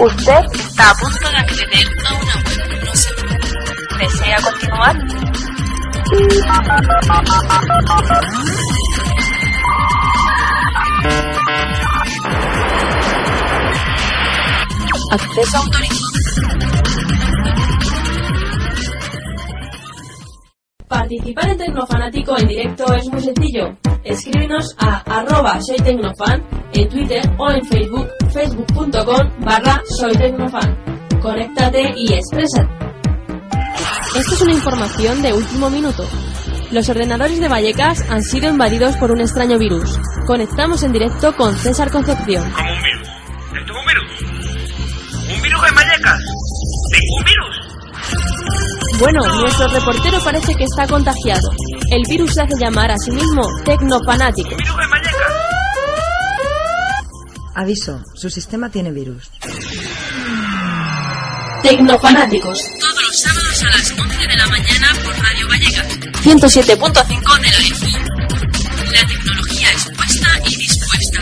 Usted está a punto de acceder a una web no. ¿Desea continuar? Acceso autorizado. Participar en Tecnofanático en directo es muy sencillo. Escríbenos a arroba soy tecnofan en Twitter o en Facebook, facebook.com barra soy tecnofan. Conéctate y expresa. Esto es una información de último minuto. Los ordenadores de Vallecas han sido invadidos por un extraño virus. Conectamos en directo con César Concepción. ¿Cómo un virus? ¿Esto es un virus? ¿Un virus en Vallecas? ¿Tengo un virus? Bueno, nuestro reportero parece que está contagiado. El virus se hace llamar a sí mismo Tecnofanático. ¿Un virus en Vallecas? Aviso, su sistema tiene virus. Tecnofanáticos. Todos los sábados a las 11 de la mañana por Radio Vallecas. 107.5 de la FM. La tecnología expuesta y dispuesta.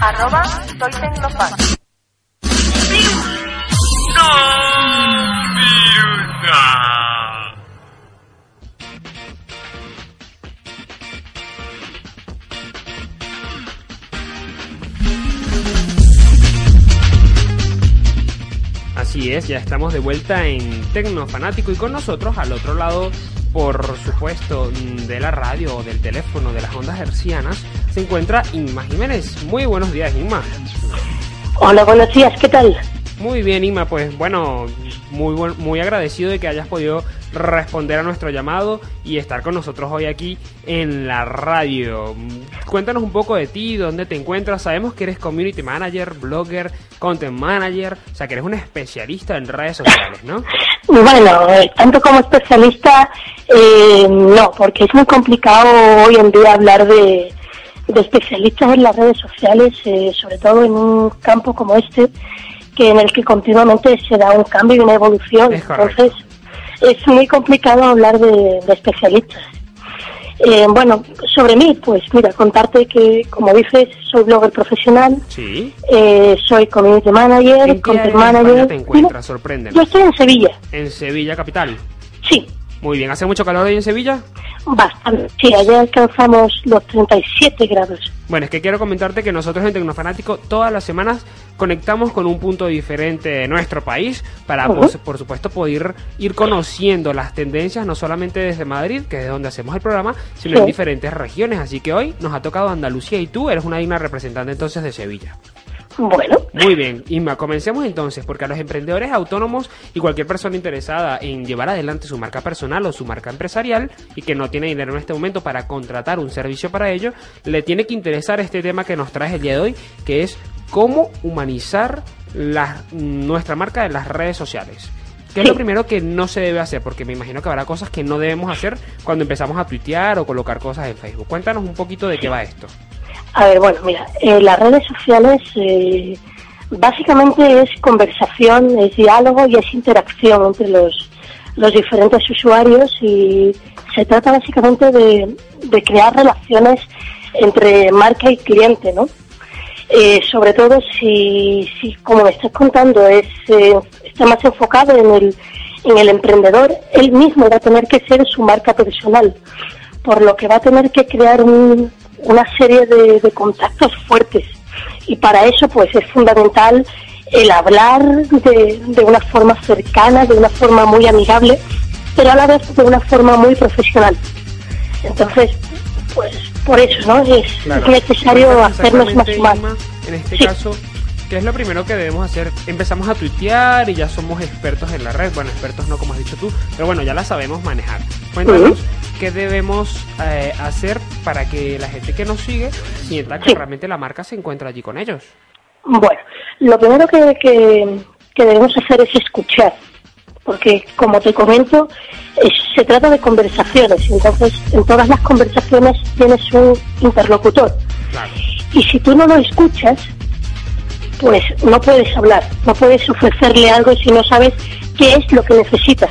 Arroba soy tecnofan. Así es, ya estamos de vuelta en Tecnofanático y con nosotros al otro lado, por supuesto, mm, de la radio o del teléfono de las ondas hercianas, se encuentra Inma Jiménez. Muy buenos días, Inma. Hola, buenos días, ¿qué tal? Muy bien, Inma, pues bueno, muy, buen- muy agradecido de que hayas podido responder a nuestro llamado y estar con nosotros hoy aquí en la radio. Cuéntanos un poco de ti, dónde te encuentras. Sabemos que eres community manager, blogger, content manager, o sea que eres un especialista en redes sociales, ¿no? Bueno, eh, tanto como especialista, eh, no, porque es muy complicado hoy en día hablar de, de especialistas en las redes sociales, eh, sobre todo en un campo como este, que en el que continuamente se da un cambio y una evolución. Entonces, es muy complicado hablar de, de especialistas. Eh, bueno, sobre mí, pues mira, contarte que, como dices, soy blogger profesional, Sí. eh, soy community manager, ¿En content manager. te encuentras? Sorpréndenos. Yo estoy en Sevilla, En Sevilla capital. sí, Muy bien, ¿hace mucho calor hoy en Sevilla? Bastante. Sí, ayer alcanzamos los 37 grados. Bueno, es que quiero comentarte que nosotros en Tecnofanático todas las semanas conectamos con un punto diferente de nuestro país para, pues, por supuesto, poder ir conociendo las tendencias no solamente desde Madrid, que es de donde hacemos el programa, sino en diferentes regiones. Así que hoy nos ha tocado Andalucía y tú eres una digna representante entonces de Sevilla. Bueno, Muy bien, Isma, comencemos entonces, porque a los emprendedores autónomos y cualquier persona interesada en llevar adelante su marca personal o su marca empresarial y que no tiene dinero en este momento para contratar un servicio para ello, le tiene que interesar este tema que nos trae el día de hoy, que es cómo humanizar la- nuestra marca en las redes sociales. ¿Qué es lo primero que no se debe hacer? Porque me imagino que habrá cosas que no debemos hacer cuando empezamos a tuitear o colocar cosas en Facebook. Cuéntanos un poquito de qué va esto. A ver, bueno, mira, eh, las redes sociales eh, básicamente es conversación, es diálogo y es interacción entre los, los diferentes usuarios y se trata básicamente de, de crear relaciones entre marca y cliente, ¿no? Eh, sobre todo si, si, como me estás contando, es, eh, está más enfocado en el, en el emprendedor, él mismo va a tener que ser su marca personal, por lo que va a tener que crear un- una serie de, de contactos fuertes. Y para eso, pues es fundamental el hablar de, de una forma cercana, de una forma muy amigable, pero a la vez de una forma muy profesional. Entonces, pues por eso, ¿no? Es, Claro. es necesario hacernos más humanos. En este Sí. caso, ¿qué es lo primero que debemos hacer? Empezamos a tuitear y ya somos expertos en la red. Bueno, expertos no como has dicho tú, pero bueno, ya la sabemos manejar. Cuéntanos qué debemos eh, hacer para que la gente que nos sigue sienta que Sí. realmente la marca se encuentra allí con ellos. Bueno, lo primero que, que- que debemos hacer es escuchar, porque como te comento, es- se trata de conversaciones, entonces en todas las conversaciones tienes un interlocutor. Claro. Y si tú no lo escuchas, pues no puedes hablar, no puedes ofrecerle algo si no sabes qué es lo que necesita.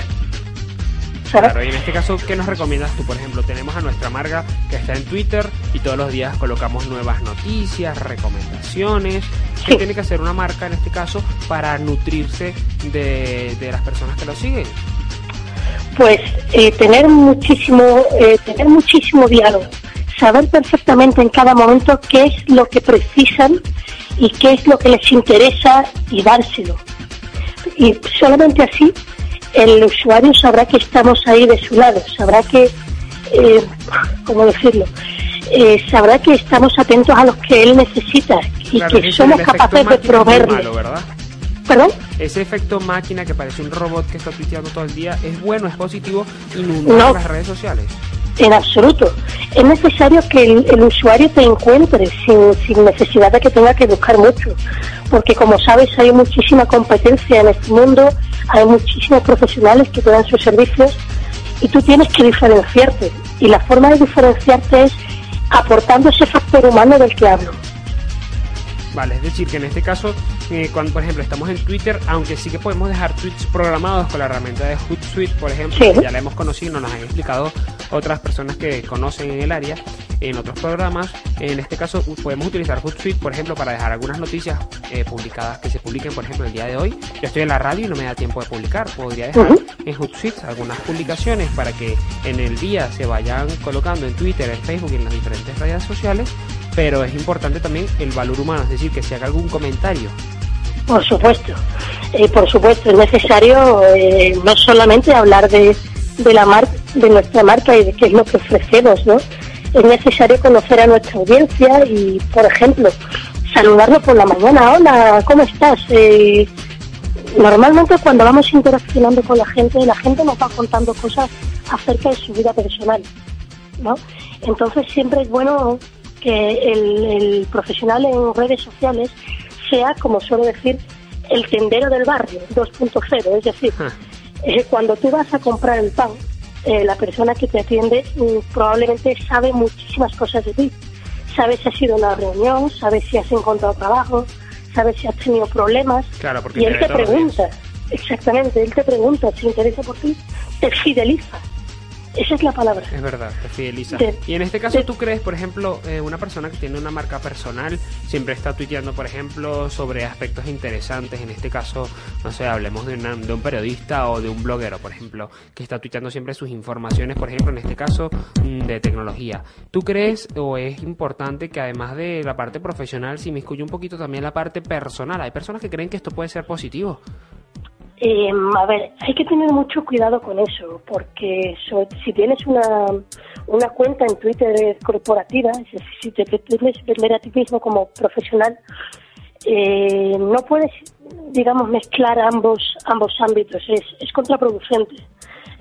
¿Sabes? Claro, y en este caso, ¿qué nos recomiendas tú? Por ejemplo, tenemos a nuestra marca que está en Twitter y todos los días colocamos nuevas noticias, recomendaciones. ¿Qué Sí. tiene que hacer una marca en este caso para nutrirse de, de las personas que lo siguen? Pues eh, tener muchísimo, eh, tener muchísimo diálogo, saber perfectamente en cada momento qué es lo que precisan y qué es lo que les interesa y dárselo. Y solamente así el usuario sabrá que estamos ahí de su lado, sabrá que, eh, ¿cómo decirlo? Eh, sabrá que estamos atentos a lo que él necesita y Claro, que somos capaces de proveerle. malo. ¿Perdón? Ese efecto máquina que parece un robot que está tuiteando todo el día es bueno, es positivo, inundar No. las redes sociales. En absoluto. Es necesario que el, el usuario te encuentre sin, sin necesidad de que tenga que buscar mucho. Porque como sabes hay muchísima competencia en este mundo, hay muchísimos profesionales que te dan sus servicios y tú tienes que diferenciarte. Y la forma de diferenciarte es aportando ese factor humano del que hablo. Vale, es decir, que en este caso, eh, cuando por ejemplo estamos en Twitter, aunque sí que podemos dejar tweets programados con la herramienta de Hootsuite, por ejemplo, Sí. que ya la hemos conocido, nos las han explicado otras personas que conocen en el área, en otros programas. En este caso, podemos utilizar Hootsuite, por ejemplo, para dejar algunas noticias eh, publicadas que se publiquen, por ejemplo, el día de hoy. Yo estoy en la radio y no me da tiempo de publicar. Podría dejar en Hootsuite algunas publicaciones para que en el día se vayan colocando en Twitter, en Facebook y en las diferentes redes sociales. Pero es importante también el valor humano, es decir, que se haga algún comentario. Por supuesto, Eh, por supuesto, es necesario eh, no solamente hablar de, de la mar de nuestra marca y de qué es lo que ofrecemos, ¿no? Es necesario conocer a nuestra audiencia y, por ejemplo, saludarlo por la mañana. Hola, ¿cómo estás? Eh, normalmente cuando vamos interaccionando con la gente, la gente nos va contando cosas acerca de su vida personal, ¿no? Entonces siempre es bueno que el, el profesional en redes sociales sea, como suelo decir, el tendero del barrio 2.0, es decir, Ja. eh, cuando tú vas a comprar el pan, eh, la persona que te atiende mm, probablemente sabe muchísimas cosas de ti. Sabe si has ido a una reunión, sabe si has encontrado trabajo, sabe si has tenido problemas. Claro, porque y él te pregunta, exactamente, él te pregunta, se interesa por ti, te fideliza. Esa es la palabra. Es verdad, te fideliza. De- y en este caso, de- ¿tú crees, por ejemplo, eh, una persona que tiene una marca personal siempre está tuiteando, por ejemplo, sobre aspectos interesantes? En este caso, no sé, hablemos de, una- de un periodista o de un bloguero, por ejemplo, que está tuiteando siempre sus informaciones, por ejemplo, en este caso, mm, de tecnología. ¿Tú crees o es importante que además de la parte profesional se inmiscuye un poquito también la parte personal? Hay personas que creen que esto puede ser positivo. Eh, a ver, hay que tener mucho cuidado con eso, porque so- si tienes una, una cuenta en Twitter corporativa, es decir, si te pretendes vender a ti mismo como profesional, eh, no puedes, digamos, mezclar ambos, ambos ámbitos, es, es contraproducente.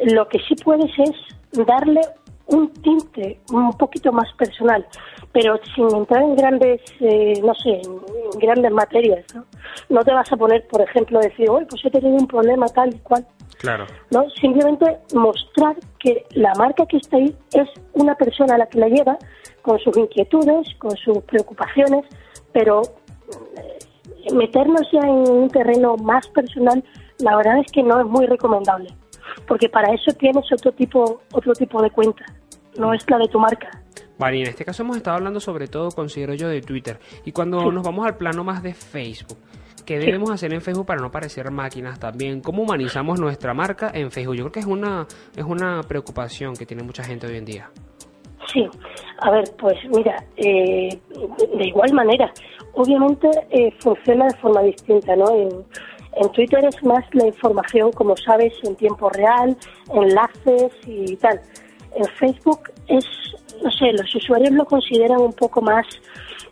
Lo que sí puedes es darle un tinte un poquito más personal, pero sin entrar en grandes, eh, no sé, en, en grandes materias, ¿no? No te vas a poner, por ejemplo, decir, oye, pues he tenido un problema tal y cual, Claro. ¿no? Simplemente mostrar que la marca que está ahí es una persona a la que la lleva, con sus inquietudes, con sus preocupaciones, pero eh, meternos ya en un terreno más personal, la verdad es que no es muy recomendable, porque para eso tienes otro tipo, otro tipo de cuenta, no es la de tu marca. Vale, y en este caso hemos estado hablando sobre todo, considero yo, de Twitter. Y cuando Sí. nos vamos al plano más de Facebook, ¿qué debemos hacer en Facebook para no parecer máquinas también? ¿Cómo humanizamos nuestra marca en Facebook? Yo creo que es una, es una preocupación que tiene mucha gente hoy en día. Sí, a ver, pues mira, eh, de igual manera, obviamente eh, funciona de forma distinta, ¿no? En, en Twitter es más la información, como sabes, en tiempo real, enlaces y tal. En Facebook es, no sé, los usuarios lo consideran un poco más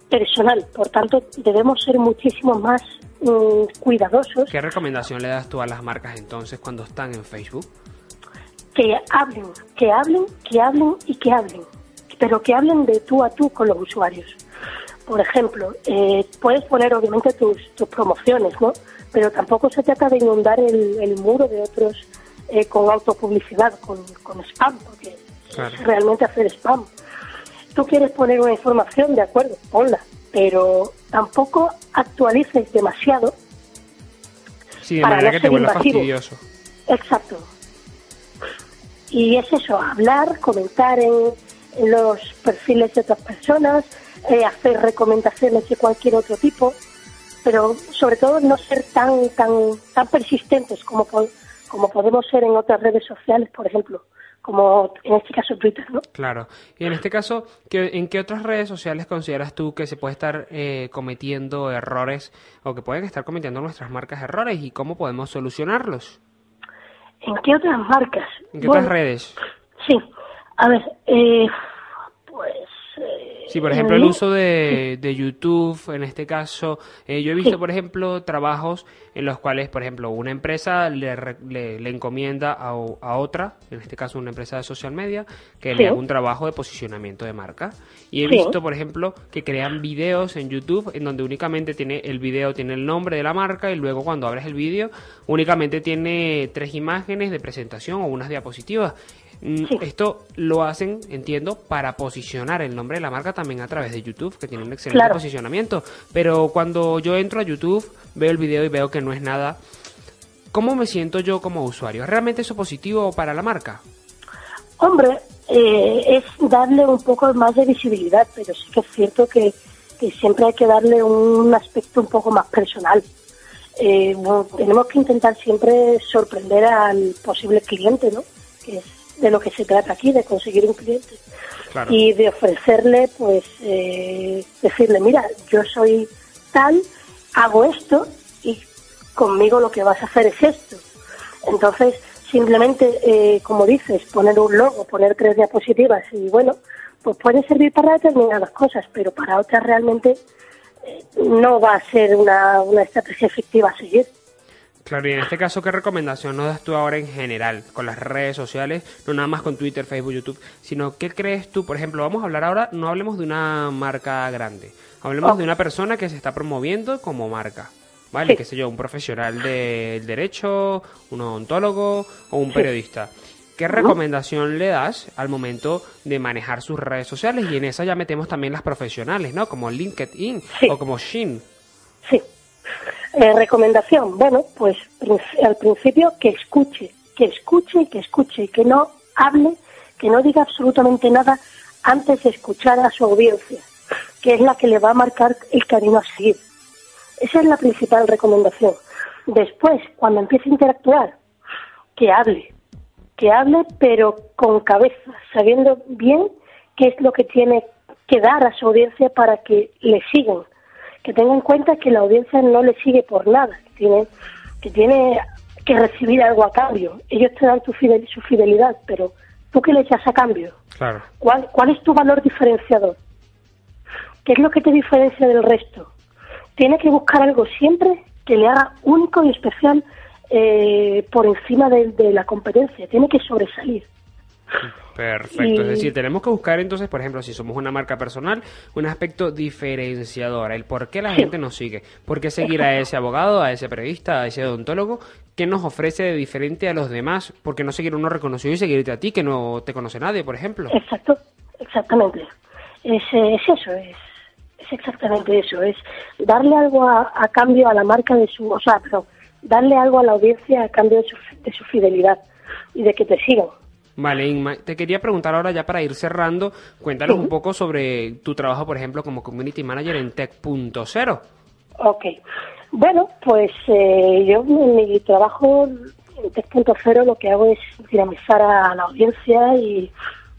personal, por tanto debemos ser muchísimo más mm, cuidadosos ¿Qué recomendación le das tú a las marcas entonces cuando están en Facebook? que hablen, que hablen, que hablen y que hablen, pero que hablen de tú a tú con los usuarios. Por ejemplo, eh, puedes poner obviamente tus, tus promociones, ¿no? Pero tampoco se trata de inundar el, el muro de otros eh, con autopublicidad, con, con spam, porque Claro. realmente hacer spam. Tú quieres poner una información, de acuerdo, ponla, pero tampoco actualices demasiado. Sí, de Para manera no que te ser vuelva invasivo. fastidioso. Exacto. Y es eso, hablar, comentar en, los perfiles de otras personas, eh, hacer recomendaciones de cualquier otro tipo, pero sobre todo no ser tan tan tan persistentes como como podemos ser en otras redes sociales, por ejemplo, como en este caso Twitter, ¿no? Claro. Y en este caso, ¿qué- ¿en qué otras redes sociales consideras tú que se puede estar eh, cometiendo errores o que pueden estar cometiendo nuestras marcas errores y cómo podemos solucionarlos? ¿En qué otras marcas? ¿En qué Bueno, otras redes? Sí, a ver, eh, pues... Sí, por ejemplo, el uso de, de YouTube, en este caso, eh, yo he visto, Sí. por ejemplo, trabajos en los cuales, por ejemplo, una empresa le, le, le encomienda a, a otra, en este caso una empresa de social media, que Sí. le haga un trabajo de posicionamiento de marca. Y he Sí. visto, por ejemplo, que crean videos en YouTube en donde únicamente tiene el video, tiene el nombre de la marca y luego cuando abres el vídeo únicamente tiene tres imágenes de presentación o unas diapositivas. Mm, Sí. Esto lo hacen, entiendo, para posicionar el nombre de la marca también a través de YouTube, que tiene un excelente Claro. posicionamiento. Pero cuando yo entro a YouTube, veo el video y veo que no es nada. ¿Cómo me siento yo como usuario? ¿Es realmente eso positivo para la marca? Hombre, eh, es darle un poco más de visibilidad, pero sí que es cierto que, que siempre hay que darle un aspecto un poco más personal. Eh, bueno, tenemos que intentar siempre sorprender al posible cliente, ¿no? Que es de lo que se trata aquí, de conseguir un cliente. Claro. Y de ofrecerle, pues, eh, decirle, mira, yo soy tal, hago esto y conmigo lo que vas a hacer es esto. Entonces, simplemente, eh, como dices, poner un logo, poner tres diapositivas y bueno, pues puede servir para determinadas cosas, pero para otras realmente eh, no va a ser una, una estrategia efectiva a seguir. Claro, y en este caso, ¿qué recomendación nos das tú ahora en general con las redes sociales? No nada más con Twitter, Facebook, YouTube, sino ¿qué crees tú? Por ejemplo, vamos a hablar ahora, no hablemos de una marca grande, hablemos de una persona que se está promoviendo como marca. ¿Vale? Sí. Qué sé yo, un profesional del derecho, un odontólogo o un Sí. periodista. ¿Qué recomendación le das al momento de manejar sus redes sociales? Y en esa ya metemos también las profesionales, ¿no? Como LinkedIn Sí. o como Shin. Sí. Eh, recomendación, bueno, pues al principio que escuche, que escuche y que escuche, que no hable, que no diga absolutamente nada antes de escuchar a su audiencia, que es la que le va a marcar el camino a seguir. Esa es la principal recomendación. Después, cuando empiece a interactuar, que hable, que hable pero con cabeza, sabiendo bien qué es lo que tiene que dar a su audiencia para que le sigan. Que tenga en cuenta que la audiencia no le sigue por nada, que tiene que, tiene que recibir algo a cambio. Ellos te dan tu fidel- su fidelidad, pero ¿tú qué le echas a cambio? Claro. ¿Cuál, ¿Cuál es tu valor diferenciador? ¿Qué es lo que te diferencia del resto? Tiene que buscar algo siempre que le haga único y especial eh, por encima de, de la competencia. Tiene que sobresalir. Perfecto, Y- es decir, tenemos que buscar entonces, por ejemplo, si somos una marca personal, un aspecto diferenciador, el por qué la Sí. gente nos sigue, por qué seguir a ese abogado, a ese periodista, a ese odontólogo, qué nos ofrece de diferente a los demás, por qué no seguir uno reconocido y seguirte a ti que no te conoce nadie, por ejemplo. Exacto, exactamente. Es, eh, es eso, es, es exactamente eso. Es darle algo a, a cambio a la marca de su, o sea, perdón, darle algo a la audiencia a cambio de su, de su fidelidad y de que te sigan. Vale, Inma, te quería preguntar ahora ya para ir cerrando, cuéntanos un poco sobre tu trabajo, por ejemplo, como Community Manager en Tech.0. Ok. Bueno, pues eh, yo en mi trabajo en Tech.0 lo que hago es dinamizar a la audiencia y,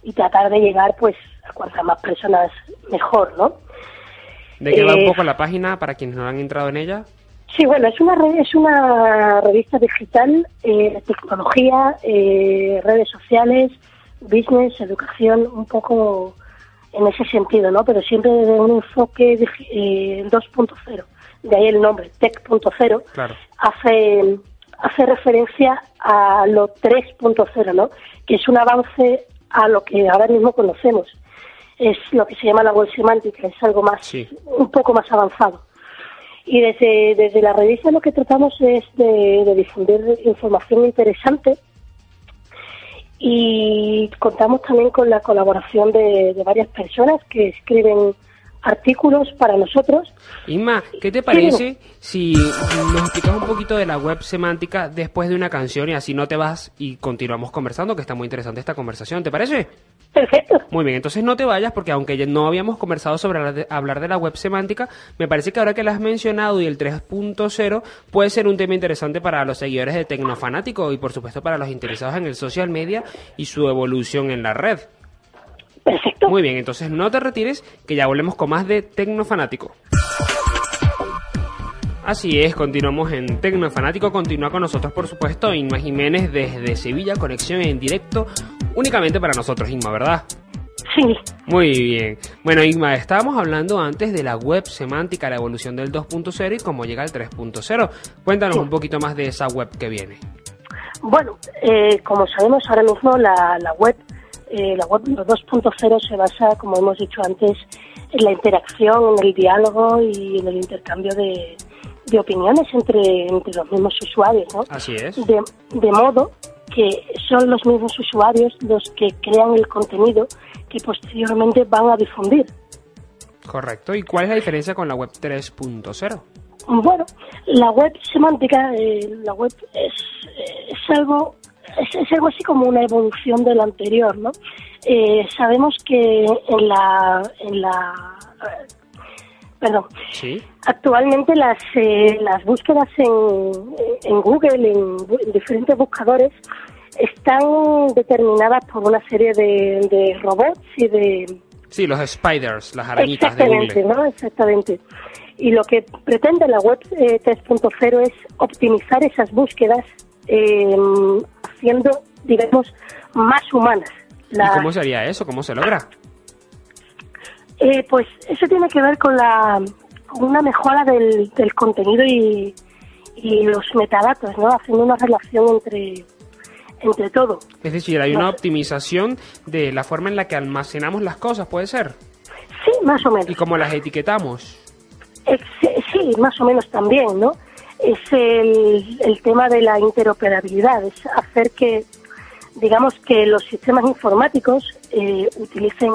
y tratar de llegar pues a cuantas más personas mejor, ¿no? ¿De qué va un Eh, poco la página para quienes no han entrado en ella? Sí, bueno, es una re- es una revista digital eh, tecnología, eh, redes sociales, business, educación, un poco en ese sentido, ¿no? Pero siempre desde un enfoque eh, 2.0, de ahí el nombre, Tech.0, Claro. hace hace referencia a lo 3.0, ¿no? Que es un avance a lo que ahora mismo conocemos. Es lo que se llama la web semántica, es algo más, Sí. un poco más avanzado. Y desde, desde la revista lo que tratamos es de, difundir información interesante y contamos también con la colaboración de varias personas que escriben artículos para nosotros. Inma, ¿qué te parece si nos explicas un poquito de la web semántica después de una canción y así no te vas y continuamos conversando, que está muy interesante esta conversación, ¿te parece? Perfecto. Muy bien, entonces no te vayas porque aunque ya no habíamos conversado sobre hablar de la web semántica, me parece que ahora que la has mencionado y el 3.0 puede ser un tema interesante para los seguidores de Tecnofanático y por supuesto para los interesados en el social media y su evolución en la red. Perfecto. Muy bien, entonces no te retires que ya volvemos con más de Tecnofanático. Así es, continuamos en Tecnofanático. Continúa con nosotros, por supuesto, Inma Jiménez desde Sevilla, conexión en directo únicamente para nosotros, Inma, ¿verdad? Sí. Muy bien. Bueno, Inma, estábamos hablando antes de la web semántica, la evolución del 2.0 y cómo llega al 3.0. Cuéntanos Sí. un poquito más de esa web que viene. Bueno, eh, como sabemos ahora mismo la, la web, eh, la web 2.0 se basa, como hemos dicho antes, en la interacción, en el diálogo y en el intercambio de, de opiniones entre, entre los mismos usuarios, ¿no? Así es. De, de modo que son los mismos usuarios los que crean el contenido que posteriormente van a difundir. Correcto. ¿Y cuál es la diferencia con la web 3.0? Bueno, la web semántica, eh, la web es, es algo es, es algo así como una evolución de la anterior, ¿no? Eh, sabemos que en la en la eh, perdón, Sí. actualmente las eh, las búsquedas en, en Google, en, diferentes buscadores, están determinadas por una serie de, de robots y de Sí, los spiders, las arañitas de Exactamente, Google. ¿no? Exactamente. Y lo que pretende la web eh, 3.0 es optimizar esas búsquedas eh, haciendo, digamos, más humanas. ¿Y La- cómo sería eso? ¿Cómo se logra? eh, pues eso tiene que ver con la con una mejora del, del contenido y, y los metadatos, ¿no? Haciendo una relación entre entre todo. Es decir, hay una optimización de la forma en la que almacenamos las cosas, ¿puede ser? Sí, más o menos. Y cómo las etiquetamos. Sí, más o menos también, ¿no? Es el, el tema de la interoperabilidad, es hacer que, digamos, que los sistemas informáticos eh, utilicen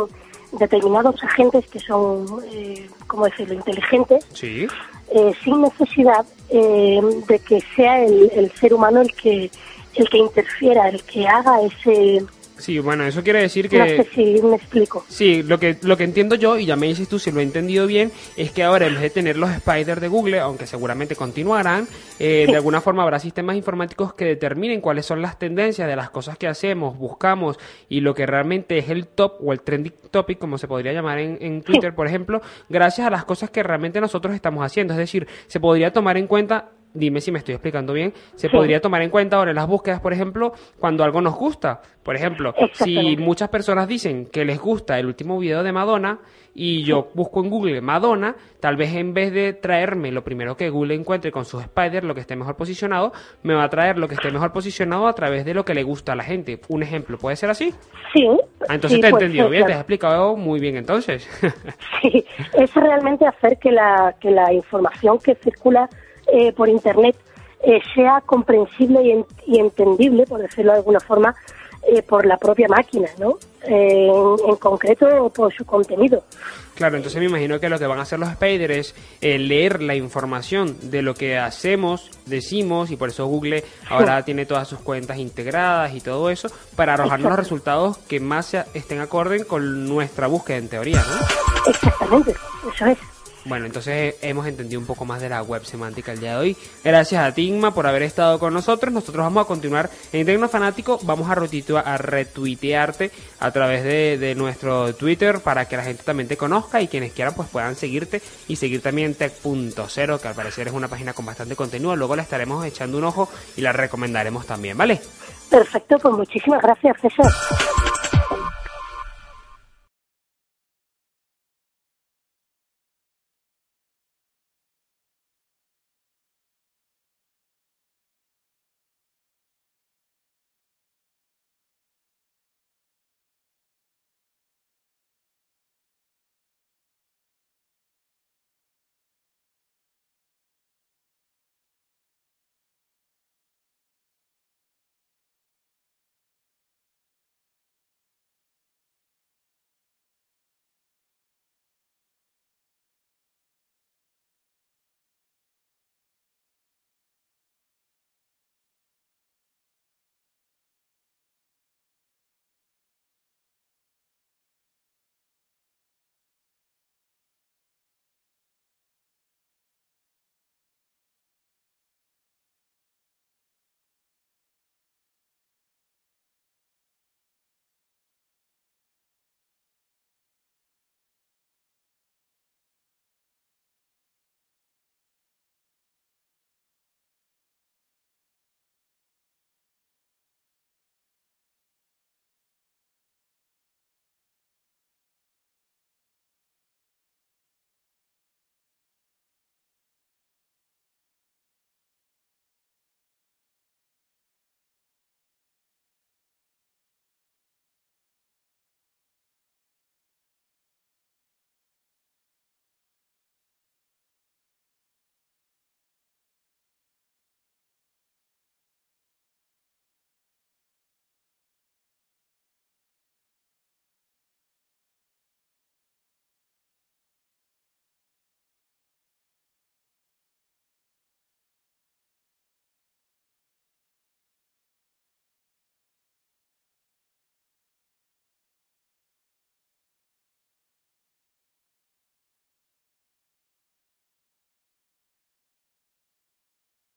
determinados agentes que son, eh, ¿cómo decirlo?, inteligentes, Sí. eh, sin necesidad eh, de que sea el, el ser humano el que el que interfiera, el que haga ese... Sí, bueno, eso quiere decir No sé que... si me explico. Sí, lo que, lo que entiendo yo, y ya me dices tú si lo he entendido bien, es que ahora en vez de tener los spiders de Google, aunque seguramente continuarán, eh, de alguna forma habrá sistemas informáticos que determinen cuáles son las tendencias de las cosas que hacemos, buscamos, y lo que realmente es el top o el trending topic, como se podría llamar en, en Twitter, por ejemplo, gracias a las cosas que realmente nosotros estamos haciendo. Es decir, se podría tomar en cuenta dime si me estoy explicando bien, se Sí. podría tomar en cuenta ahora en las búsquedas, por ejemplo, cuando algo nos gusta. Por ejemplo, si muchas personas dicen que les gusta el último video de Madonna y yo busco en Google Madonna, tal vez en vez de traerme lo primero que Google encuentre con sus spiders, lo que esté mejor posicionado, me va a traer lo que esté mejor posicionado a través de lo que le gusta a la gente. Un ejemplo, ¿puede ser así? Sí. Ah, entonces sí, te he entendido bien, te has explicado muy bien entonces. Sí, es realmente hacer que la, que la información que circula eh, por Internet eh, sea comprensible y, en- y entendible, por decirlo de alguna forma, eh, por la propia máquina, ¿no? Eh, en, en concreto, por su contenido. Claro, entonces me imagino que lo que van a hacer los spiders es eh, leer la información de lo que hacemos, decimos, y por eso Google ahora tiene todas sus cuentas integradas y todo eso, para arrojarnos los resultados que más se- estén acorde con nuestra búsqueda en teoría, ¿no? Exactamente, eso es. Bueno, entonces hemos entendido un poco más de la web semántica el día de hoy. Gracias a Tigma por haber estado con nosotros. Nosotros vamos a continuar en Tecnofanático. Vamos a, a retuitearte a través de, nuestro Twitter para que la gente también te conozca y quienes quieran pues puedan seguirte y seguir también Tech.0, que al parecer es una página con bastante contenido. Luego le estaremos echando un ojo y la recomendaremos también, ¿vale? Perfecto, pues muchísimas gracias, César.